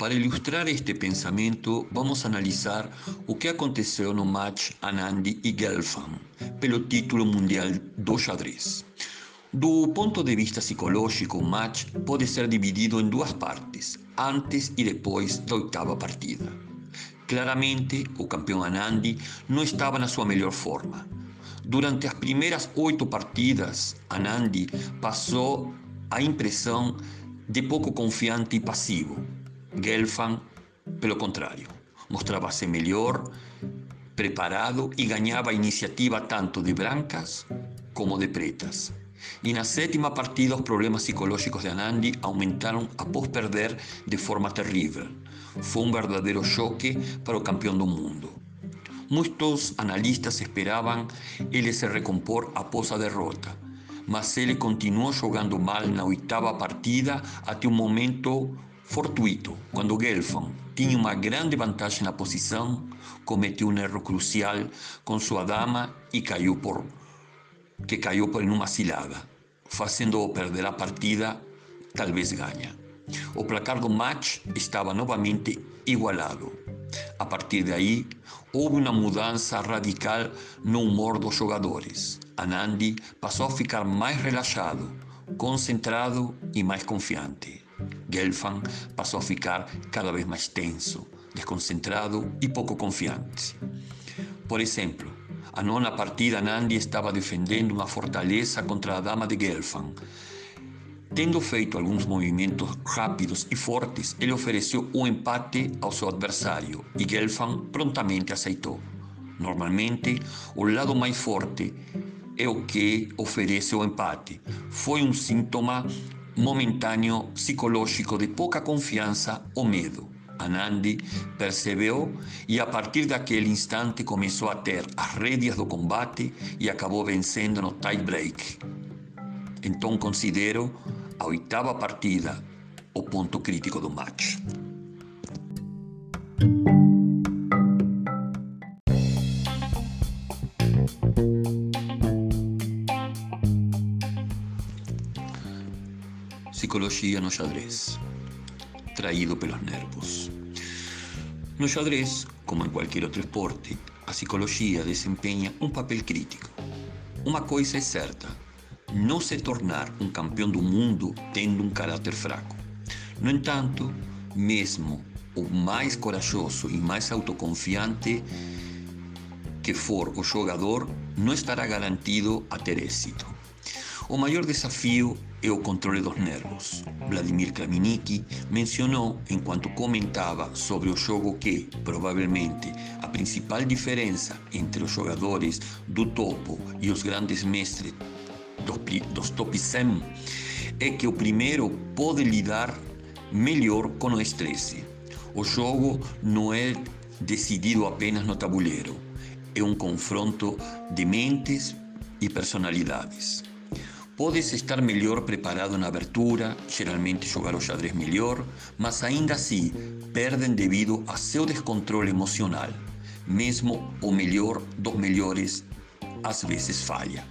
Para ilustrar este pensamento, vamos analisar o que aconteceu no match Anandi e Gelfand pelo título mundial do xadrez. Do ponto de vista psicológico, o match pode ser dividido em duas partes, antes e depois da oitava partida. Claramente, o campeão Anandi não estava na sua melhor forma. Durante as primeiras oito partidas, Anandi passou a impressão de pouco confiante e passivo, Gelfand, pelo contrário, mostrava-se melhor, preparado e ganhava a iniciativa tanto de brancas como de pretas. E na sétima partida, os problemas psicológicos de Anandi aumentaram após perder de forma terrível. Foi um verdadeiro choque para o campeão do mundo. Muitos analistas esperavam ele se recompor após a derrota, mas ele continuou jogando mal na oitava partida até um momento fortuito, quando Gelfand tinha uma grande vantagem na posição, cometeu um erro crucial com sua dama e caiu por que caiu por uma cilada, fazendo-o perder a partida, talvez ganha. O placar do match estava novamente igualado. A partir daí, houve uma mudança radical no humor dos jogadores. Anandi passou a ficar mais relaxado, concentrado e mais confiante. Gelfand passou a ficar cada vez mais tenso, desconcentrado e pouco confiante. Por exemplo, a nona partida Nandi estava defendendo uma fortaleza contra a dama de Gelfand. Tendo feito alguns movimentos rápidos e fortes, ele ofereceu o um empate ao seu adversário e Gelfand prontamente aceitou. Normalmente, o lado mais forte é o que oferece o empate. Foi um síntoma momentâneo psicológico de pouca confiança ou medo. Anandi percebeu e a partir daquele instante começou a ter as rédeas do combate e acabou vencendo no tie break. Então considero a oitava partida o ponto crítico do match. Psicologia no xadrez. Traído pelos nervos. No xadrez, como em qualquer outro esporte, a psicologia desempenha um papel crítico. Uma coisa é certa: não se tornar um campeão do mundo tendo um caráter fraco. No entanto, mesmo o mais corajoso e mais autoconfiante que for o jogador, não estará garantido a ter êxito. O maior desafio é o controle dos nervos. Vladimir Kramniki mencionou enquanto comentava sobre o jogo que, provavelmente, a principal diferença entre os jogadores do topo e os grandes mestres dos top 100 é que o primeiro pode lidar melhor com o estresse. O jogo não é decidido apenas no tabuleiro, é um confronto de mentes e personalidades. Podes estar melhor preparado na abertura, geralmente jogar o xadrez melhor, mas ainda assim perdem devido a seu descontrole emocional. Mesmo o melhor dos melhores às vezes falha.